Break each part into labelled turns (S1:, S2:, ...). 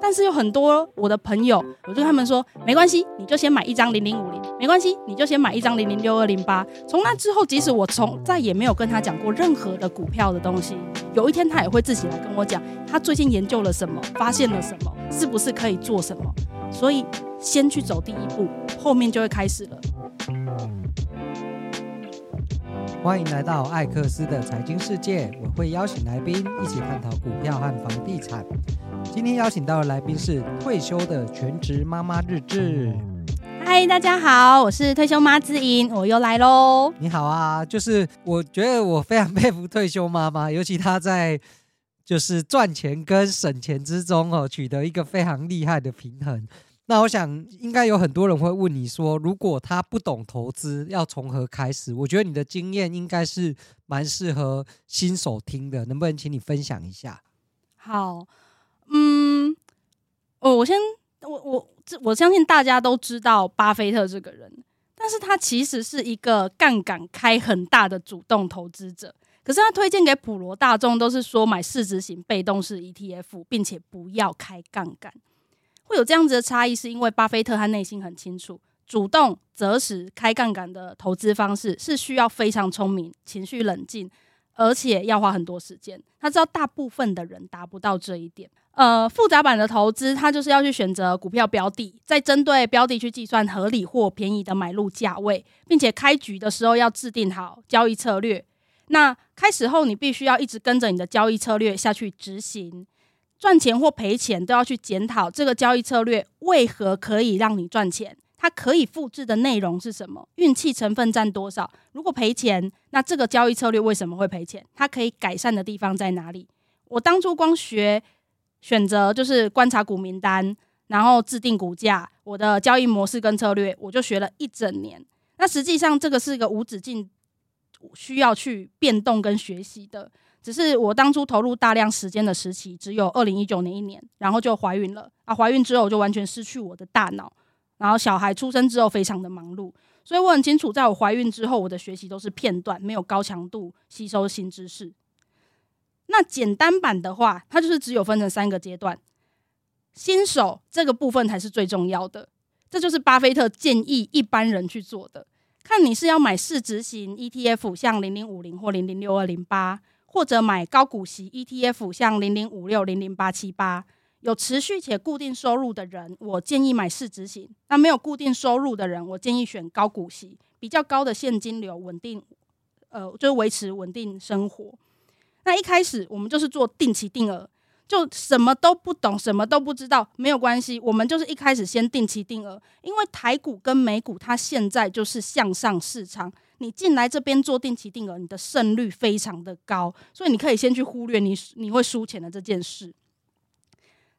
S1: 但是有很多我的朋友，我就跟他们说，没关系，你就先买一张零零五零，没关系，你就先买一张零零六二零八。从那之后，即使我从再也没有跟他讲过任何的股票的东西，有一天他也会自己来跟我讲，他最近研究了什么，发现了什么，是不是可以做什么。所以先去走第一步，后面就会开始了。
S2: 欢迎来到艾克斯的财经世界，我会邀请来宾一起探讨股票和房地产。今天邀请到的来宾是退休的全职妈妈日志。
S1: 嗨，大家好，我是退休妈之音，我又来喽。
S2: 你好啊，就是我觉得我非常佩服退休妈妈，尤其她在就是赚钱跟省钱之中哦，取得一个非常厉害的平衡。那我想应该有很多人会问你说，如果他不懂投资，要从何开始？我觉得你的经验应该是蛮适合新手听的，能不能请你分享一下？
S1: 好。嗯，哦，我先，我我我相信大家都知道巴菲特这个人，但是他其实是一个杠杆开很大的主动投资者。可是他推荐给普罗大众都是说买市值型被动式 ETF，并且不要开杠杆。会有这样子的差异，是因为巴菲特他内心很清楚，主动择时开杠杆的投资方式是需要非常聪明、情绪冷静，而且要花很多时间。他知道大部分的人达不到这一点。呃，复杂版的投资，它就是要去选择股票标的，再针对标的去计算合理或便宜的买入价位，并且开局的时候要制定好交易策略。那开始后，你必须要一直跟着你的交易策略下去执行，赚钱或赔钱都要去检讨这个交易策略为何可以让你赚钱，它可以复制的内容是什么，运气成分占多少？如果赔钱，那这个交易策略为什么会赔钱？它可以改善的地方在哪里？我当初光学。选择就是观察股名单，然后制定股价，我的交易模式跟策略，我就学了一整年。那实际上这个是一个无止境需要去变动跟学习的。只是我当初投入大量时间的时期只有二零一九年一年，然后就怀孕了啊！怀孕之后我就完全失去我的大脑，然后小孩出生之后非常的忙碌，所以我很清楚，在我怀孕之后，我的学习都是片段，没有高强度吸收新知识。那简单版的话，它就是只有分成三个阶段，新手这个部分才是最重要的，这就是巴菲特建议一般人去做的。看你是要买市值型 ETF，像零零五零或零零六二零八，或者买高股息 ETF，像零零五六零零八七八。有持续且固定收入的人，我建议买市值型；那没有固定收入的人，我建议选高股息，比较高的现金流，稳定，呃，就是维持稳定生活。那一开始我们就是做定期定额，就什么都不懂，什么都不知道，没有关系，我们就是一开始先定期定额，因为台股跟美股它现在就是向上市场，你进来这边做定期定额，你的胜率非常的高，所以你可以先去忽略你你会输钱的这件事。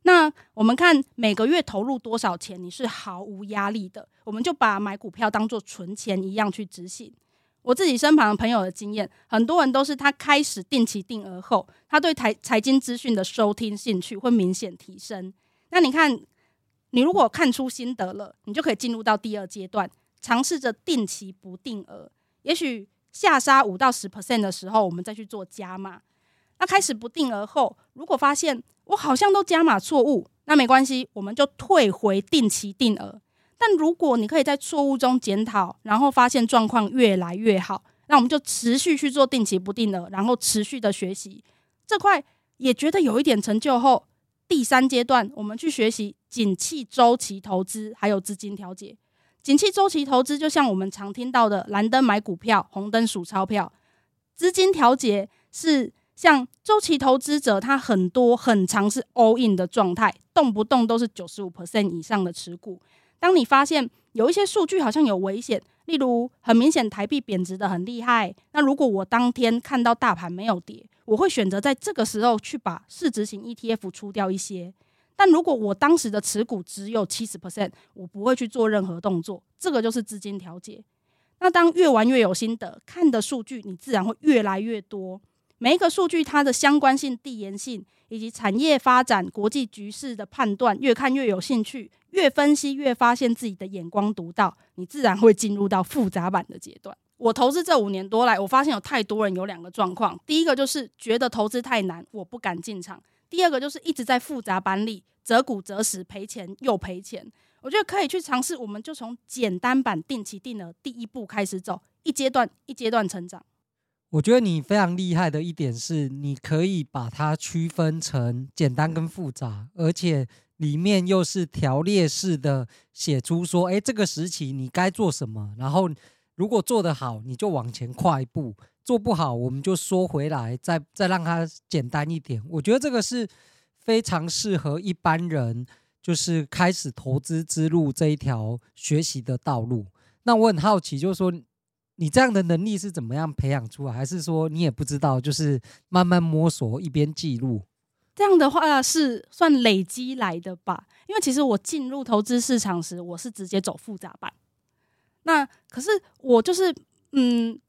S1: 那我们看每个月投入多少钱，你是毫无压力的，我们就把买股票当做存钱一样去执行。我自己身旁的朋友的经验，很多人都是他开始定期定额后，他对财财经资讯的收听兴趣会明显提升。那你看，你如果看出心得了，你就可以进入到第二阶段，尝试着定期不定额。也许下杀五到十 percent 的时候，我们再去做加码。那开始不定额后，如果发现我好像都加码错误，那没关系，我们就退回定期定额。但如果你可以在错误中检讨，然后发现状况越来越好，那我们就持续去做定期不定额，然后持续的学习这块也觉得有一点成就后，第三阶段我们去学习景气周期投资，还有资金调节。景气周期投资就像我们常听到的蓝灯买股票，红灯数钞票。资金调节是像周期投资者，他很多很长是 all in 的状态，动不动都是九十五 percent 以上的持股。当你发现有一些数据好像有危险，例如很明显台币贬值得很厉害，那如果我当天看到大盘没有跌，我会选择在这个时候去把市值型 ETF 出掉一些。但如果我当时的持股只有七十 percent，我不会去做任何动作。这个就是资金调节。那当越玩越有心得，看的数据你自然会越来越多。每一个数据它的相关性、递延性以及产业发展、国际局势的判断，越看越有兴趣。越分析越发现自己的眼光独到，你自然会进入到复杂版的阶段。我投资这五年多来，我发现有太多人有两个状况：第一个就是觉得投资太难，我不敢进场；第二个就是一直在复杂版里择股择时赔钱又赔钱。我觉得可以去尝试，我们就从简单版定期定额第一步开始走，一阶段一阶段成长。
S2: 我觉得你非常厉害的一点是，你可以把它区分成简单跟复杂，而且里面又是条列式的写出说，哎，这个时期你该做什么，然后如果做得好，你就往前跨一步；做不好，我们就缩回来，再再让它简单一点。我觉得这个是非常适合一般人。就是开始投资之路这一条学习的道路。那我很好奇，就是说你这样的能力是怎么样培养出来，还是说你也不知道，就是慢慢摸索一边记录？
S1: 这样的话是算累积来的吧？因为其实我进入投资市场时，我是直接走复杂版。那可是我就是嗯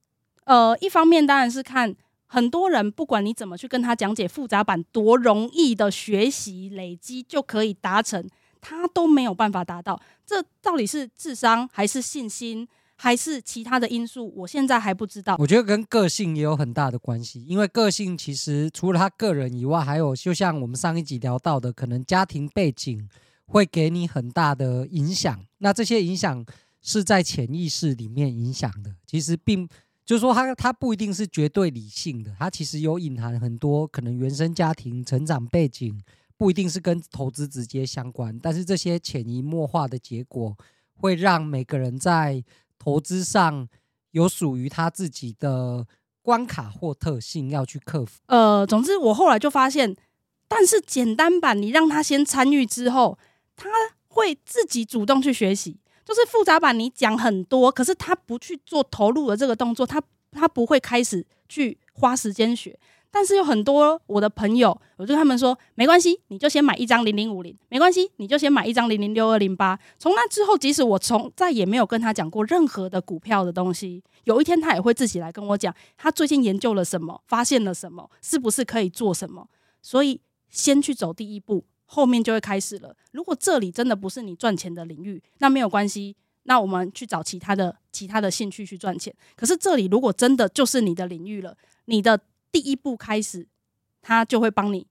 S1: 呃，一方面当然是看。很多人不管你怎么去跟他讲解复杂版多容易的学习累积就可以达成，他都没有办法达到。这到底是智商还是信心还是其他的因素？我现在还不知道。
S2: 我觉得跟个性也有很大的关系，因为个性其实除了他个人以外，还有就像我们上一集聊到的，可能家庭背景会给你很大的影响。那这些影响是在潜意识里面影响的，其实并。就是说他，他不一定是绝对理性的，他其实有隐含很多可能原生家庭成长背景，不一定是跟投资直接相关，但是这些潜移默化的结果，会让每个人在投资上有属于他自己的关卡或特性要去克服。
S1: 呃，总之我后来就发现，但是简单版你让他先参与之后，他会自己主动去学习。就是复杂版，你讲很多，可是他不去做投入的这个动作，他他不会开始去花时间学。但是有很多我的朋友，我就跟他们说，没关系，你就先买一张零零五零，没关系，你就先买一张零零六二零八。从那之后，即使我从再也没有跟他讲过任何的股票的东西，有一天他也会自己来跟我讲，他最近研究了什么，发现了什么，是不是可以做什么。所以先去走第一步。后面就会开始了。如果这里真的不是你赚钱的领域，那没有关系，那我们去找其他的其他的兴趣去赚钱。可是这里如果真的就是你的领域了，你的第一步开始，它就会帮你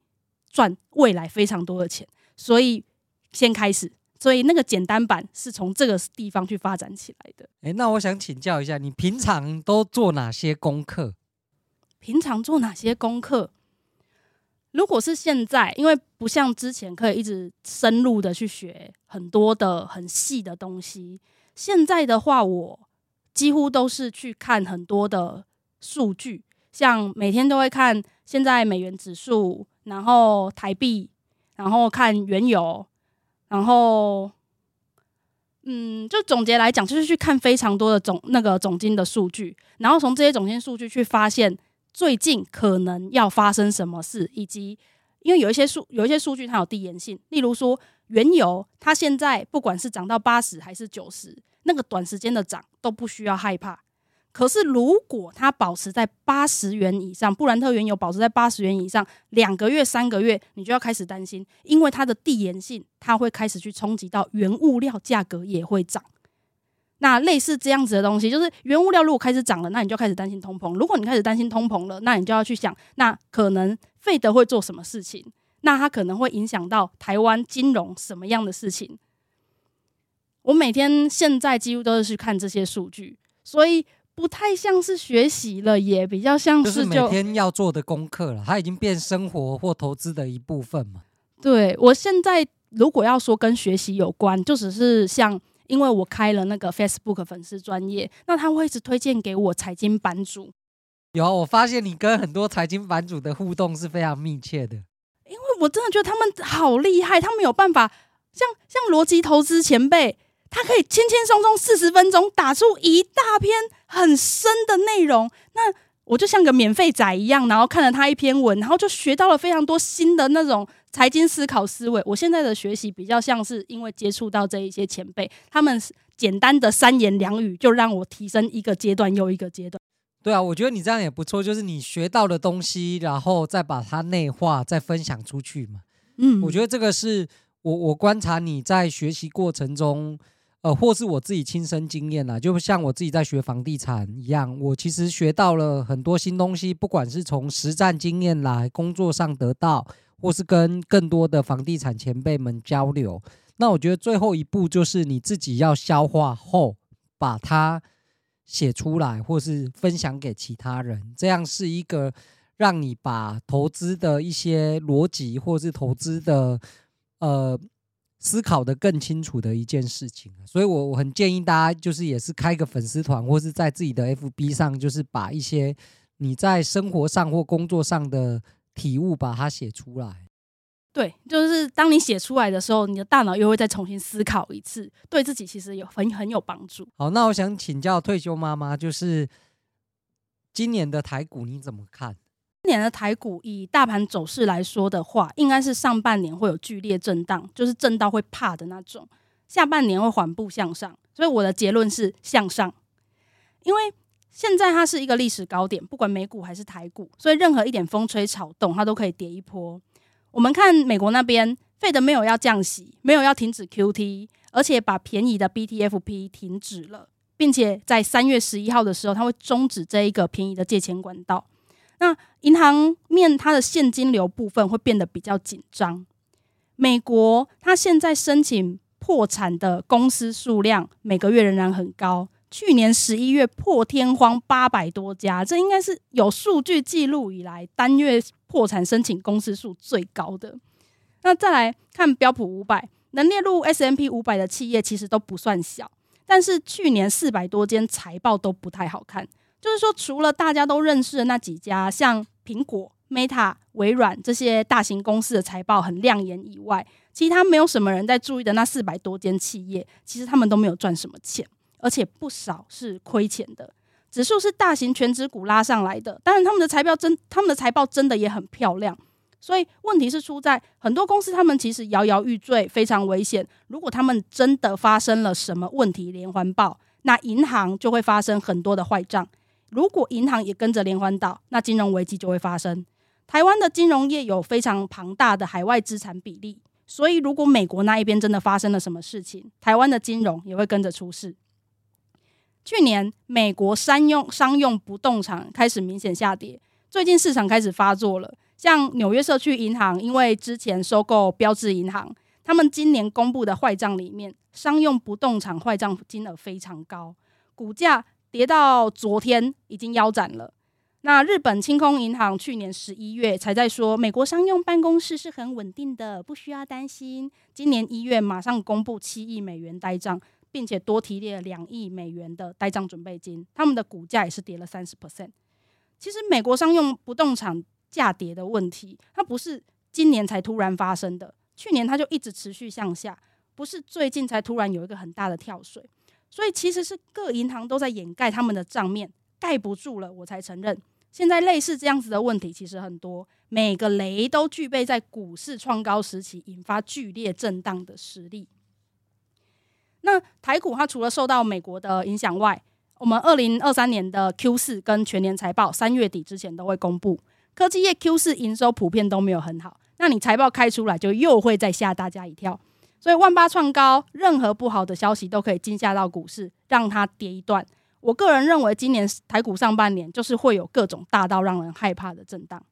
S1: 赚未来非常多的钱。所以先开始，所以那个简单版是从这个地方去发展起来的。
S2: 诶，那我想请教一下，你平常都做哪些功课？
S1: 平常做哪些功课？如果是现在，因为不像之前可以一直深入的去学很多的很细的东西，现在的话，我几乎都是去看很多的数据，像每天都会看现在美元指数，然后台币，然后看原油，然后，嗯，就总结来讲，就是去看非常多的总那个总金的数据，然后从这些总金数据去发现。最近可能要发生什么事，以及因为有一些数有一些数据它有递延性，例如说原油，它现在不管是涨到八十还是九十，那个短时间的涨都不需要害怕。可是如果它保持在八十元以上，布兰特原油保持在八十元以上，两个月、三个月，你就要开始担心，因为它的递延性，它会开始去冲击到原物料价格也会涨。那类似这样子的东西，就是原物料如果开始涨了，那你就开始担心通膨。如果你开始担心通膨了，那你就要去想，那可能费德会做什么事情？那它可能会影响到台湾金融什么样的事情？我每天现在几乎都是去看这些数据，所以不太像是学习了，也比较像是就，
S2: 就是每天要做的功课了。它已经变生活或投资的一部分嘛。
S1: 对，我现在如果要说跟学习有关，就只是像。因为我开了那个 Facebook 粉丝专业，那他会一直推荐给我财经版主。
S2: 有，我发现你跟很多财经版主的互动是非常密切的。
S1: 因为我真的觉得他们好厉害，他们有办法，像像逻辑投资前辈，他可以轻轻松松四十分钟打出一大篇很深的内容。那我就像个免费仔一样，然后看了他一篇文，然后就学到了非常多新的那种。财经思考思维，我现在的学习比较像是因为接触到这一些前辈，他们简单的三言两语就让我提升一个阶段又一个阶段。
S2: 对啊，我觉得你这样也不错，就是你学到的东西，然后再把它内化，再分享出去嘛。嗯，我觉得这个是我我观察你在学习过程中，呃，或是我自己亲身经验啦，就像我自己在学房地产一样，我其实学到了很多新东西，不管是从实战经验来工作上得到。或是跟更多的房地产前辈们交流。那我觉得最后一步就是你自己要消化后，把它写出来，或是分享给其他人，这样是一个让你把投资的一些逻辑，或是投资的呃。思考的更清楚的一件事情，所以我我很建议大家，就是也是开个粉丝团，或是在自己的 FB 上，就是把一些你在生活上或工作上的体悟，把它写出来。
S1: 对，就是当你写出来的时候，你的大脑又会再重新思考一次，对自己其实有很很有帮助。
S2: 好，那我想请教退休妈妈，就是今年的台股你怎么看？
S1: 今年的台股以大盘走势来说的话，应该是上半年会有剧烈震荡，就是震到会怕的那种；下半年会缓步向上。所以我的结论是向上，因为现在它是一个历史高点，不管美股还是台股，所以任何一点风吹草动，它都可以跌一波。我们看美国那边费德没有要降息，没有要停止 QT，而且把便宜的 BTFP 停止了，并且在三月十一号的时候，它会终止这一个便宜的借钱管道。那银行面它的现金流部分会变得比较紧张。美国它现在申请破产的公司数量每个月仍然很高，去年十一月破天荒八百多家，这应该是有数据记录以来单月破产申请公司数最高的。那再来看标普五百，能列入 S M P 五百的企业其实都不算小，但是去年四百多间财报都不太好看。就是说，除了大家都认识的那几家，像苹果、Meta、微软这些大型公司的财报很亮眼以外，其他没有什么人在注意的那四百多间企业，其实他们都没有赚什么钱，而且不少是亏钱的。指数是大型全职股拉上来的，当然他们的财报真，他们的财报真的也很漂亮。所以问题是出在很多公司，他们其实摇摇欲坠，非常危险。如果他们真的发生了什么问题连环爆，那银行就会发生很多的坏账。如果银行也跟着连环倒，那金融危机就会发生。台湾的金融业有非常庞大的海外资产比例，所以如果美国那一边真的发生了什么事情，台湾的金融也会跟着出事。去年美国商用商用不动产开始明显下跌，最近市场开始发作了。像纽约社区银行，因为之前收购标志银行，他们今年公布的坏账里面，商用不动产坏账金额非常高，股价。跌到昨天已经腰斩了。那日本清空银行去年十一月才在说，美国商用办公室是很稳定的，不需要担心。今年一月马上公布七亿美元呆账，并且多提列了两亿美元的呆账准备金。他们的股价也是跌了三十 percent。其实美国商用不动产价跌的问题，它不是今年才突然发生的，去年它就一直持续向下，不是最近才突然有一个很大的跳水。所以其实是各银行都在掩盖他们的账面，盖不住了，我才承认。现在类似这样子的问题其实很多，每个雷都具备在股市创高时期引发剧烈震荡的实力。那台股它除了受到美国的影响外，我们二零二三年的 Q 四跟全年财报三月底之前都会公布，科技业 Q 四营收普遍都没有很好，那你财报开出来就又会再吓大家一跳。所以万八创高，任何不好的消息都可以惊吓到股市，让它跌一段。我个人认为，今年台股上半年就是会有各种大到让人害怕的震荡，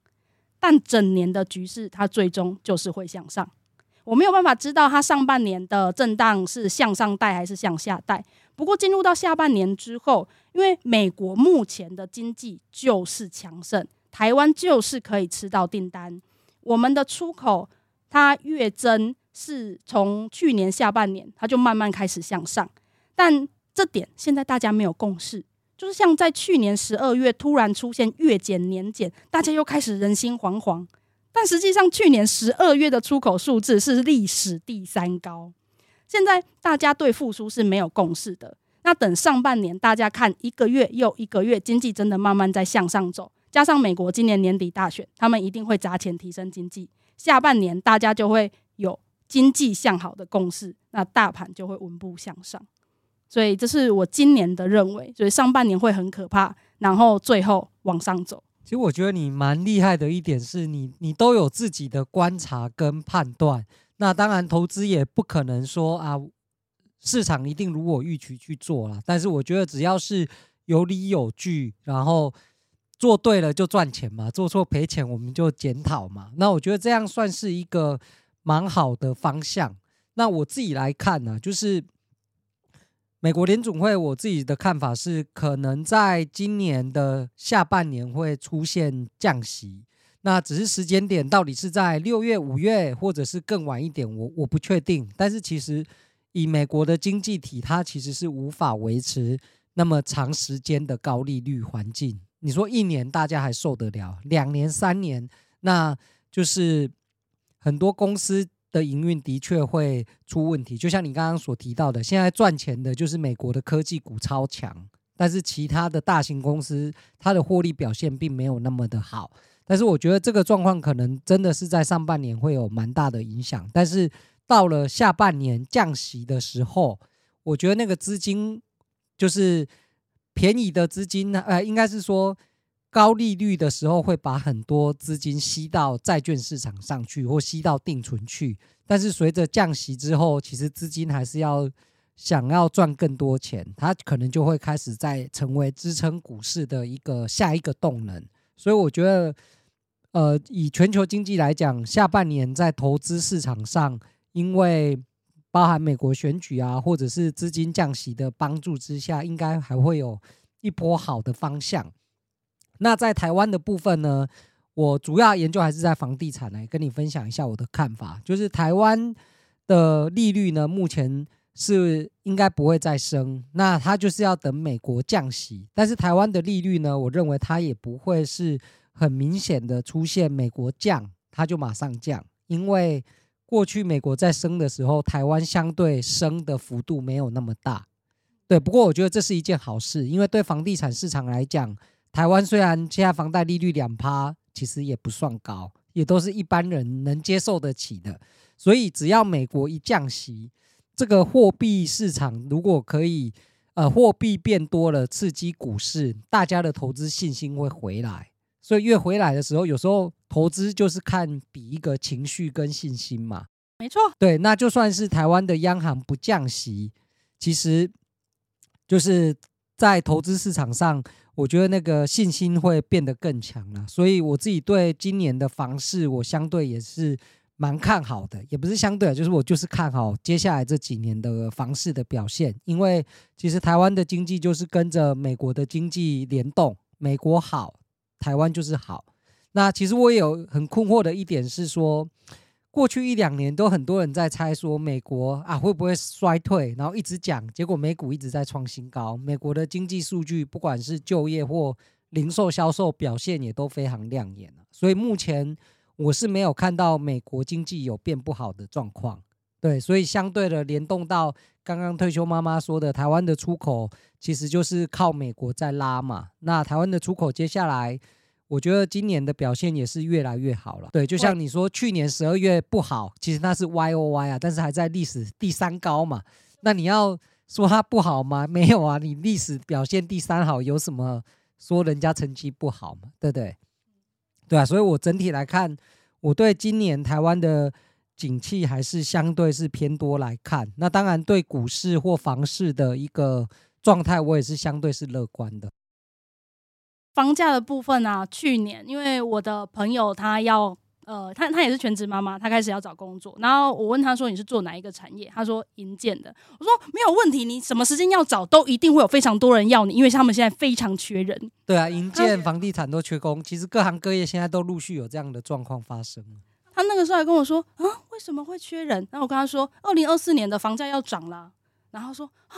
S1: 但整年的局势它最终就是会向上。我没有办法知道它上半年的震荡是向上带还是向下带。不过进入到下半年之后，因为美国目前的经济就是强盛，台湾就是可以吃到订单，我们的出口它月增。是从去年下半年，它就慢慢开始向上，但这点现在大家没有共识。就是像在去年十二月突然出现月减年减，大家又开始人心惶惶。但实际上，去年十二月的出口数字是历史第三高。现在大家对复苏是没有共识的。那等上半年，大家看一个月又一个月，经济真的慢慢在向上走，加上美国今年年底大选，他们一定会砸钱提升经济。下半年大家就会有。经济向好的共识，那大盘就会稳步向上。所以这是我今年的认为，所以上半年会很可怕，然后最后往上走。
S2: 其实我觉得你蛮厉害的一点是你，你都有自己的观察跟判断。那当然，投资也不可能说啊，市场一定如我预期去做啦。但是我觉得只要是有理有据，然后做对了就赚钱嘛，做错赔钱我们就检讨嘛。那我觉得这样算是一个蛮好的方向。那我自己来看呢、就是美国联总会，我自己的看法是，可能在今年的下半年会出现降息。那只是时间点到底是在六月、五月，或者是更晚一点，我我不确定。但是其实以美国的经济体，它其实是无法维持那么长时间的高利率环境。你说一年大家还受得了，两年、三年，那就是很多公司的营运的确会出问题。就像你刚刚所提到的，现在赚钱的就是美国的科技股超强，但是其他的大型公司它的获利表现并没有那么的好。但是我觉得这个状况可能真的是在上半年会有蛮大的影响，但是到了下半年降息的时候，我觉得那个资金就是便宜的资金呢，呃，应该是说高利率的时候会把很多资金吸到债券市场上去，或吸到定存去。但是随着降息之后，其实资金还是要想要赚更多钱，它可能就会开始在成为支撑股市的一个下一个动能。所以我觉得。呃，以全球经济来讲，下半年在投资市场上，因为包含美国选举啊，或者是资金降息的帮助之下，应该还会有一波好的方向。那在台湾的部分呢，我主要研究还是在房地产，来跟你分享一下我的看法。就是台湾的利率呢，目前是应该不会再升，那它就是要等美国降息。但是台湾的利率呢，我认为它也不会是。很明显的出现，美国降，它就马上降，因为过去美国在升的时候，台湾相对升的幅度没有那么大。对，不过我觉得这是一件好事，因为对房地产市场来讲，台湾虽然现在房贷利率两趴，其实也不算高，也都是一般人能接受得起的。所以只要美国一降息，这个货币市场如果可以，呃，货币变多了，刺激股市，大家的投资信心会回来。所以越回来的时候，有时候投资就是看比一个情绪跟信心嘛。
S1: 没错，
S2: 对，那就算是台湾的央行不降息，其实就是在投资市场上，我觉得那个信心会变得更强了。所以我自己对今年的房市，我相对也是蛮看好的，也不是相对，就是我就是看好接下来这几年的房市的表现，因为其实台湾的经济就是跟着美国的经济联动，美国好。台湾就是好，那其实我也有很困惑的一点是说，过去一两年都很多人在猜说美国啊会不会衰退，然后一直讲，结果美股一直在创新高，美国的经济数据不管是就业或零售销售表现也都非常亮眼，所以目前我是没有看到美国经济有变不好的状况，对，所以相对的联动到刚刚退休妈妈说的，台湾的出口。其实就是靠美国在拉嘛，那台湾的出口接下来，我觉得今年的表现也是越来越好了。对，就像你说，去年十二月不好，其实那是 Y O Y 啊，但是还在历史第三高嘛。那你要说它不好吗？没有啊，你历史表现第三好，有什么说人家成绩不好嘛？对不对？对啊，所以我整体来看，我对今年台湾的景气还是相对是偏多来看。那当然，对股市或房市的一个。状态我也是相对是乐观的。
S1: 房价的部分啊，去年因为我的朋友他要呃，他他也是全职妈妈，他开始要找工作，然后我问他说，你是做哪一个产业？他说银建的。我说没有问题，你什么时间要找都一定会有非常多人要你，因为他们现在非常缺人。
S2: 对啊，银建、房地产都缺工，其实各行各业现在都陆续有这样的状况发生。
S1: 他那个时候还跟我说啊，为什么会缺人？然后我跟他说，二零二四年的房价要涨了。然后说啊，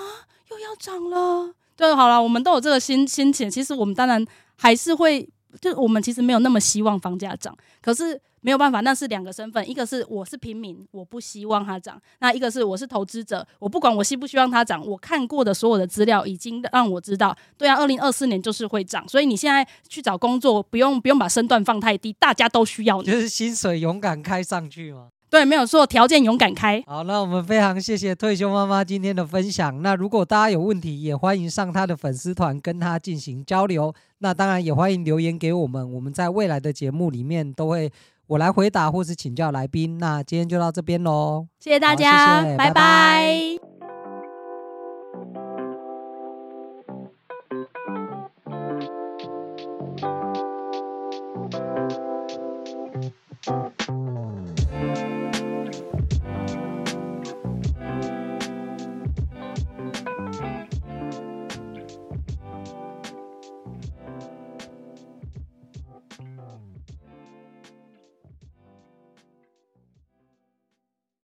S1: 又要涨了。对，好了，我们都有这个心心情。其实我们当然还是会，就我们其实没有那么希望房价涨，可是没有办法，那是两个身份。一个是我是平民，我不希望它涨；那一个是我是投资者，我不管我希不希望它涨，我看过的所有的资料已经让我知道，对啊，二零二四年就是会涨。所以你现在去找工作，不用不用把身段放太低，大家都需要你，
S2: 就是薪水勇敢开上去嘛。
S1: 对，没有错，条件勇敢开。
S2: 好，那我们非常谢谢退休妈妈今天的分享。那如果大家有问题，也欢迎上她的粉丝团跟她进行交流。那当然也欢迎留言给我们，我们在未来的节目里面都会我来回答或是请教来宾。那今天就到这边喽，
S1: 谢谢大家，谢谢，拜拜。拜拜。